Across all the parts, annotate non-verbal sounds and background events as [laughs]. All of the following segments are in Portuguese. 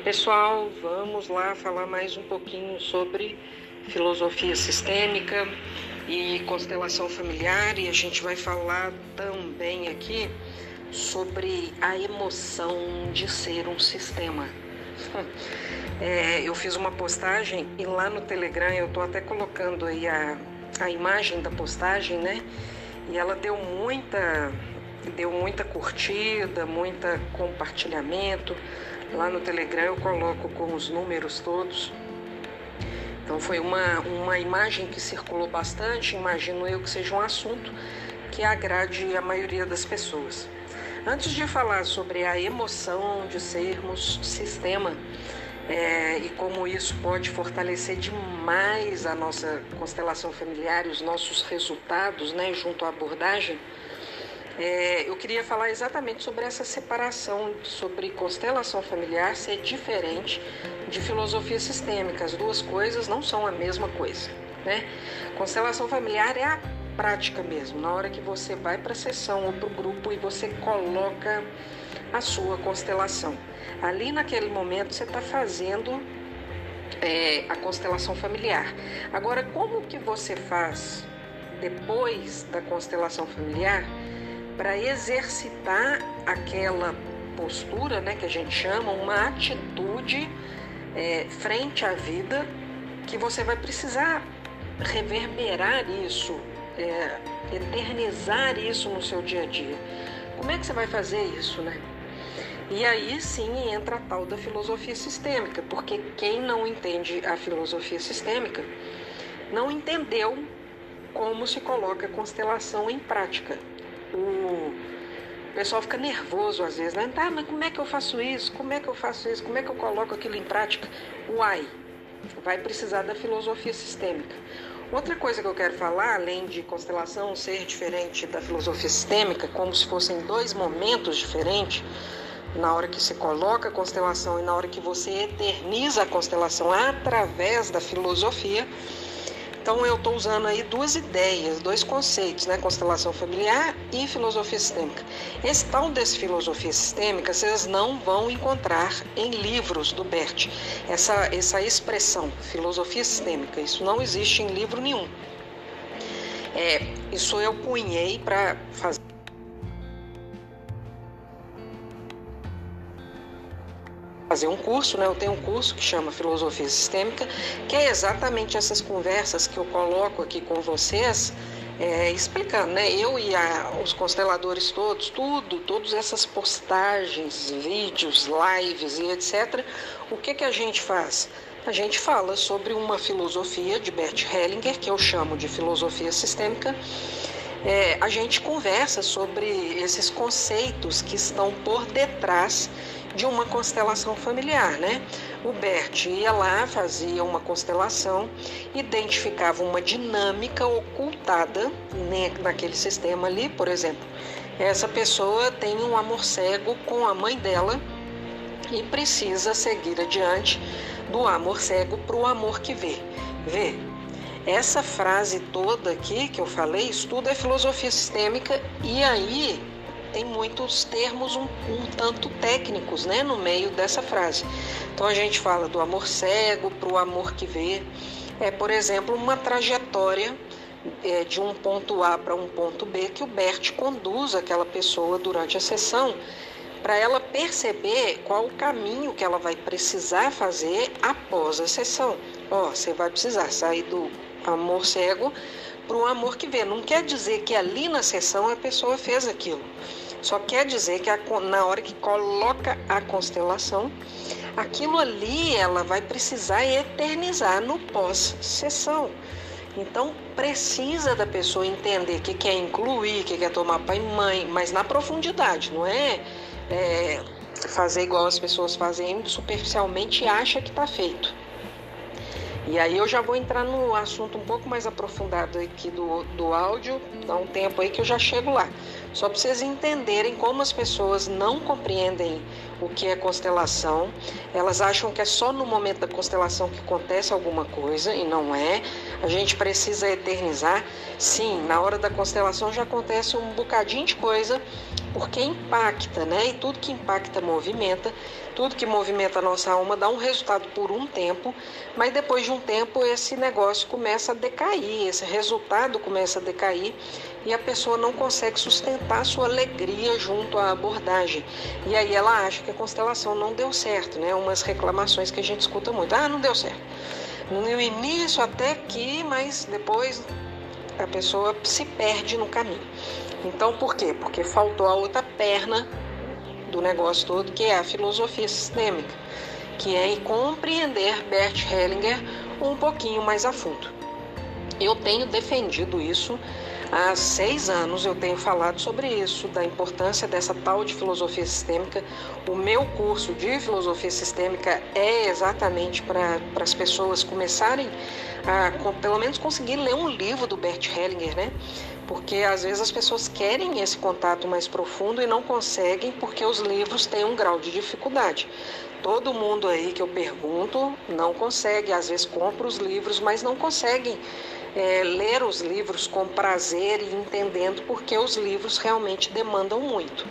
pessoal, vamos lá falar mais um pouquinho sobre filosofia sistêmica e constelação familiar e a gente vai falar também aqui sobre a emoção de ser um sistema. [laughs] É, eu fiz uma postagem e lá no Telegram eu tô até colocando aí a, a imagem da postagem, né? E ela deu muita deu muita curtida, muita compartilhamento. Lá no Telegram eu coloco com os números todos. Então foi uma, uma imagem que circulou bastante, imagino eu que seja um assunto que agrade a maioria das pessoas. Antes de falar sobre a emoção de sermos sistema é, e como isso pode fortalecer demais a nossa constelação familiar e os nossos resultados né, junto à abordagem, é, eu queria falar exatamente sobre essa separação, sobre constelação familiar ser diferente de filosofia sistêmica. As duas coisas não são a mesma coisa. Né? Constelação familiar é a prática mesmo, na hora que você vai para a sessão ou para o grupo e você coloca a sua constelação. Ali naquele momento você está fazendo é, a constelação familiar. Agora, como que você faz depois da constelação familiar? Para exercitar aquela postura, né, que a gente chama, uma atitude é, frente à vida, que você vai precisar reverberar isso, é, eternizar isso no seu dia a dia. Como é que você vai fazer isso, né? E aí sim entra a tal da filosofia sistêmica, porque quem não entende a filosofia sistêmica não entendeu como se coloca a constelação em prática o pessoal fica nervoso às vezes, né? Tá, mas como é que eu faço isso? Como é que eu faço isso? Como é que eu coloco aquilo em prática? Uai, vai precisar da filosofia sistêmica. Outra coisa que eu quero falar, além de constelação ser diferente da filosofia sistêmica, como se fossem dois momentos diferentes, na hora que se coloca a constelação e na hora que você eterniza a constelação através da filosofia, então eu estou usando aí duas ideias, dois conceitos, né? Constelação familiar e filosofia sistêmica. Esse tal desse filosofia sistêmica vocês não vão encontrar em livros do Bert. Essa, essa expressão, filosofia sistêmica, isso não existe em livro nenhum. É, isso eu punhei para fazer fazer um curso, né? Eu tenho um curso que chama Filosofia Sistêmica, que é exatamente essas conversas que eu coloco aqui com vocês, é, explicando, né? Eu e a, os consteladores todos, tudo, todas essas postagens, vídeos, lives e etc. O que que a gente faz? A gente fala sobre uma filosofia de Bert Hellinger, que eu chamo de filosofia sistêmica. É, a gente conversa sobre esses conceitos que estão por detrás de uma constelação familiar, né? O Bert ia lá, fazia uma constelação, identificava uma dinâmica ocultada né, naquele sistema ali, por exemplo. Essa pessoa tem um amor cego com a mãe dela e precisa seguir adiante do amor cego para o amor que vê. Vê, essa frase toda aqui que eu falei, isso tudo é filosofia sistêmica e aí tem muitos termos um, um tanto técnicos né, no meio dessa frase. Então a gente fala do amor cego para o amor que vê. É, por exemplo, uma trajetória é, de um ponto A para um ponto B que o Bert conduz aquela pessoa durante a sessão para ela perceber qual o caminho que ela vai precisar fazer após a sessão. Ó, você vai precisar sair do amor cego para o amor que vê. Não quer dizer que ali na sessão a pessoa fez aquilo. Só quer dizer que a, na hora que coloca a constelação, aquilo ali ela vai precisar eternizar no pós-sessão. Então precisa da pessoa entender o que quer incluir, o que quer tomar pai e mãe, mas na profundidade, não é, é fazer igual as pessoas fazem superficialmente e acha que está feito. E aí eu já vou entrar no assunto um pouco mais aprofundado aqui do, do áudio, dá um tempo aí que eu já chego lá. Só para vocês entenderem como as pessoas não compreendem o que é constelação. Elas acham que é só no momento da constelação que acontece alguma coisa e não é. A gente precisa eternizar. Sim, na hora da constelação já acontece um bocadinho de coisa porque impacta, né? E tudo que impacta movimenta, tudo que movimenta a nossa alma dá um resultado por um tempo, mas depois de um tempo esse negócio começa a decair, esse resultado começa a decair e a pessoa não consegue sustentar sua alegria junto à abordagem. E aí ela acha que a constelação não deu certo, né? Umas reclamações que a gente escuta muito. Ah, não deu certo. No início até que, mas depois a pessoa se perde no caminho. Então, por quê? Porque faltou a outra perna do negócio todo, que é a filosofia sistêmica, que é compreender Bert Hellinger um pouquinho mais a fundo. Eu tenho defendido isso há seis anos, eu tenho falado sobre isso, da importância dessa tal de filosofia sistêmica. O meu curso de filosofia sistêmica é exatamente para as pessoas começarem a, pelo menos, conseguir ler um livro do Bert Hellinger, né? Porque às vezes as pessoas querem esse contato mais profundo e não conseguem porque os livros têm um grau de dificuldade. Todo mundo aí que eu pergunto não consegue, às vezes compra os livros, mas não conseguem é, ler os livros com prazer e entendendo porque os livros realmente demandam muito.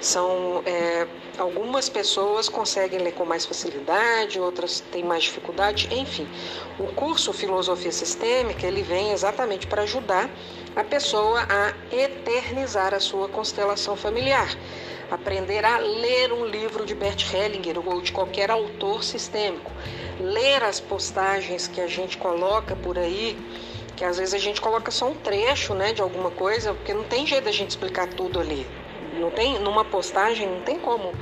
São é, algumas pessoas conseguem ler com mais facilidade, outras têm mais dificuldade, enfim. O curso Filosofia Sistêmica ele vem exatamente para ajudar a pessoa a eternizar a sua constelação familiar aprender a ler um livro de Bert Hellinger ou de qualquer autor sistêmico, ler as postagens que a gente coloca por aí que às vezes a gente coloca só um trecho, né, de alguma coisa, porque não tem jeito da gente explicar tudo ali. Não tem numa postagem não tem como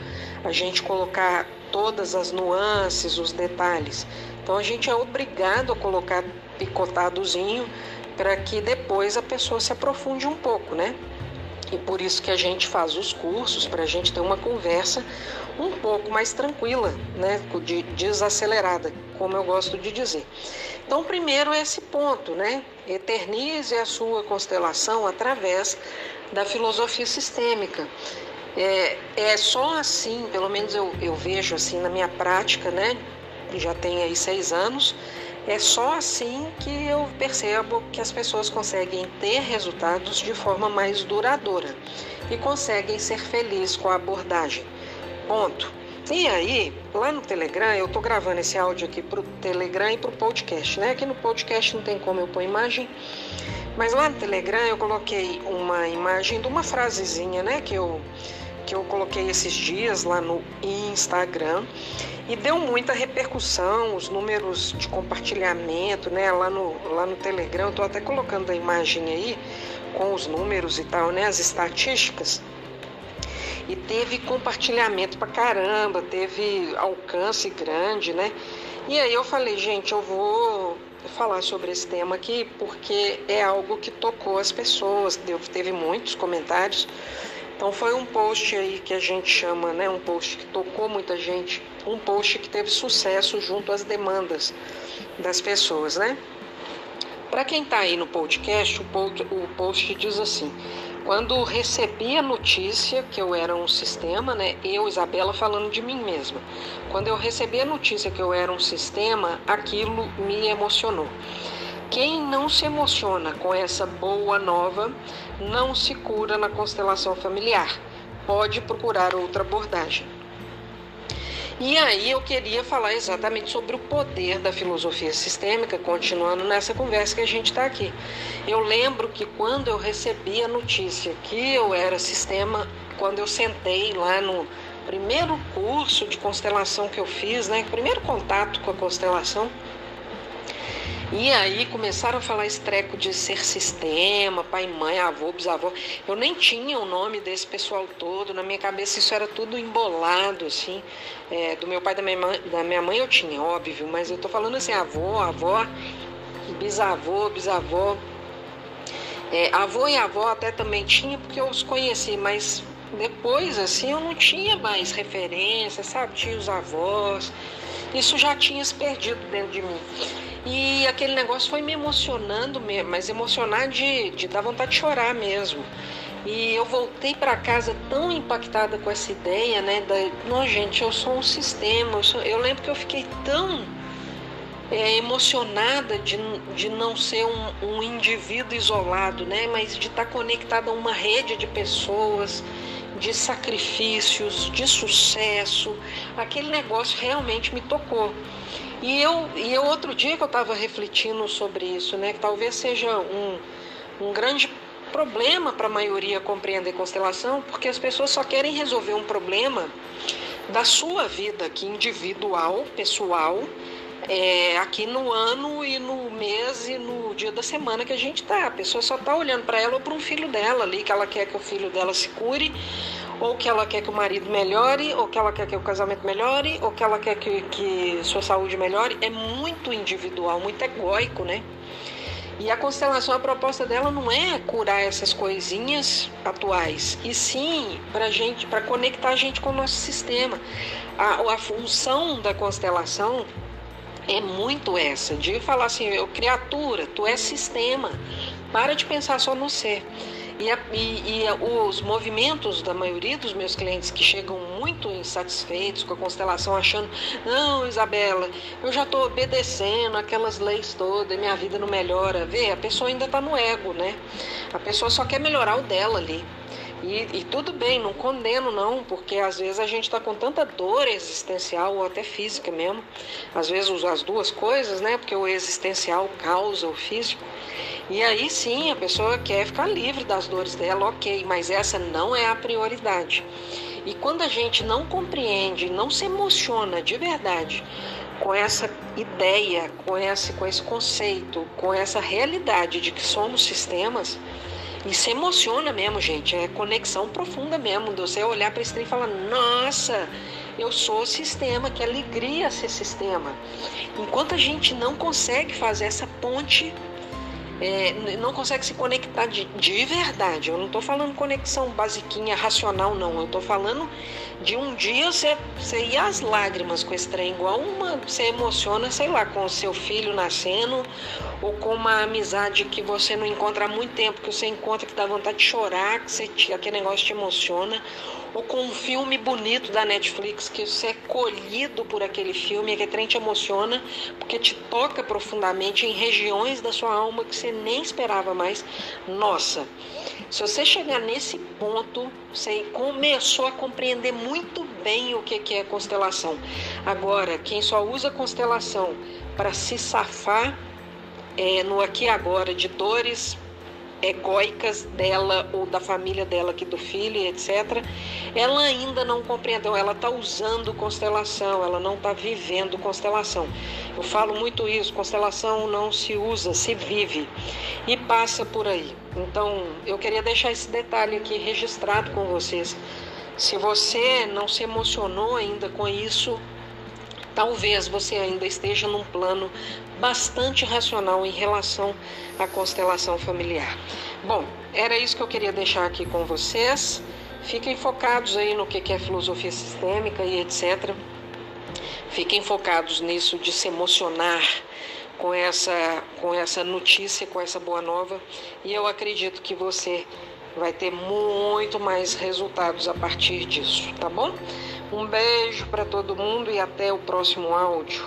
a gente colocar todas as nuances, os detalhes. Então a gente é obrigado a colocar picotadozinho para que depois a pessoa se aprofunde um pouco, né? E por isso que a gente faz os cursos, para a gente ter uma conversa um pouco mais tranquila, né? De, desacelerada, como eu gosto de dizer. Então, primeiro esse ponto, né? Eternize a sua constelação através da filosofia sistêmica. É, é só assim, pelo menos eu, eu vejo assim na minha prática, né? Já tem aí seis anos. É só assim que eu percebo que as pessoas conseguem ter resultados de forma mais duradoura e conseguem ser felizes com a abordagem. Ponto. E aí, lá no Telegram, eu tô gravando esse áudio aqui pro Telegram e pro podcast, né? Aqui no podcast não tem como eu pôr imagem, mas lá no Telegram eu coloquei uma imagem de uma frasezinha, né? Que eu, que eu coloquei esses dias lá no Instagram e deu muita repercussão, os números de compartilhamento, né? Lá no, lá no Telegram, eu tô até colocando a imagem aí com os números e tal, né? As estatísticas e teve compartilhamento pra caramba, teve alcance grande, né? E aí eu falei, gente, eu vou falar sobre esse tema aqui porque é algo que tocou as pessoas, teve muitos comentários. Então foi um post aí que a gente chama, né, um post que tocou muita gente, um post que teve sucesso junto às demandas das pessoas, né? Para quem está aí no podcast, o post, o post diz assim: quando recebi a notícia que eu era um sistema, né, eu, Isabela, falando de mim mesma, quando eu recebi a notícia que eu era um sistema, aquilo me emocionou. Quem não se emociona com essa boa nova não se cura na constelação familiar. Pode procurar outra abordagem. E aí eu queria falar exatamente sobre o poder da filosofia sistêmica, continuando nessa conversa que a gente está aqui. Eu lembro que quando eu recebi a notícia que eu era sistema, quando eu sentei lá no primeiro curso de constelação que eu fiz, né, primeiro contato com a constelação, e aí começaram a falar esse treco de ser sistema, pai, mãe, avô, bisavô. Eu nem tinha o nome desse pessoal todo, na minha cabeça isso era tudo embolado, assim. É, do meu pai da minha, mãe, da minha mãe eu tinha, óbvio, mas eu tô falando assim, avô, avó, bisavô, bisavó. É, avô e avó até também tinha, porque eu os conheci, mas depois, assim, eu não tinha mais referência, sabe? Tinha os avós. Isso já tinha se perdido dentro de mim. E aquele negócio foi me emocionando mesmo, mas emocionar de, de dar vontade de chorar mesmo. E eu voltei para casa tão impactada com essa ideia, né? Da, não, gente, eu sou um sistema. Eu, sou, eu lembro que eu fiquei tão é, emocionada de, de não ser um, um indivíduo isolado, né? Mas de estar conectada a uma rede de pessoas, de sacrifícios, de sucesso. Aquele negócio realmente me tocou. E eu, e eu outro dia que eu estava refletindo sobre isso, né? Que talvez seja um, um grande problema para a maioria compreender constelação, porque as pessoas só querem resolver um problema da sua vida aqui individual, pessoal, é, aqui no ano e no mês e no dia da semana que a gente tá. A pessoa só tá olhando para ela ou para um filho dela ali, que ela quer que o filho dela se cure, ou que ela quer que o marido melhore, ou que ela quer que o casamento melhore, ou que ela quer que, que sua saúde melhore. É muito individual, muito egóico, né? E a constelação, a proposta dela não é curar essas coisinhas atuais, e sim para gente, para conectar a gente com o nosso sistema. A, a função da constelação é muito essa, de falar assim, eu criatura, tu é sistema, para de pensar só no ser. E, a, e, e, os movimentos da maioria dos meus clientes que chegam muito insatisfeitos com a constelação, achando, não, Isabela, eu já estou obedecendo aquelas leis todas, minha vida não melhora. Vê, a pessoa ainda está no ego, né? A pessoa só quer melhorar o dela ali. E, e, tudo bem, não condeno não, porque às vezes a gente está com tanta dor existencial ou até física mesmo. Às vezes as duas coisas, né? Porque o existencial causa o físico. E aí sim a pessoa quer ficar livre das dores dela, ok, mas essa não é a prioridade. E quando a gente não compreende, não se emociona de verdade com essa ideia, com esse, com esse conceito, com essa realidade de que somos sistemas, se emociona mesmo, gente. É conexão profunda mesmo. Você olhar para esse trem e falar: Nossa, eu sou sistema, que alegria ser sistema. Enquanto a gente não consegue fazer essa ponte é, não consegue se conectar de, de verdade. Eu não estou falando conexão basiquinha, racional, não. Eu estou falando de um dia você, você ir às lágrimas com esse trem, igual uma. Você emociona, sei lá, com o seu filho nascendo, ou com uma amizade que você não encontra há muito tempo, que você encontra que dá vontade de chorar, que você, aquele negócio te emociona ou com um filme bonito da Netflix, que você é colhido por aquele filme, que trem te emociona, porque te toca profundamente em regiões da sua alma que você nem esperava mais. Nossa, se você chegar nesse ponto, você começou a compreender muito bem o que é constelação. Agora, quem só usa constelação para se safar é, no aqui e agora de dores egóicas dela ou da família dela aqui do filho, etc. Ela ainda não compreendeu, ela está usando constelação, ela não está vivendo constelação. Eu falo muito isso, constelação não se usa, se vive e passa por aí. Então, eu queria deixar esse detalhe aqui registrado com vocês. Se você não se emocionou ainda com isso, talvez você ainda esteja num plano bastante racional em relação à constelação familiar. Bom, era isso que eu queria deixar aqui com vocês. Fiquem focados aí no que é filosofia sistêmica e etc. Fiquem focados nisso de se emocionar com essa, com essa notícia, com essa boa nova. E eu acredito que você vai ter muito mais resultados a partir disso, tá bom? Um beijo para todo mundo e até o próximo áudio.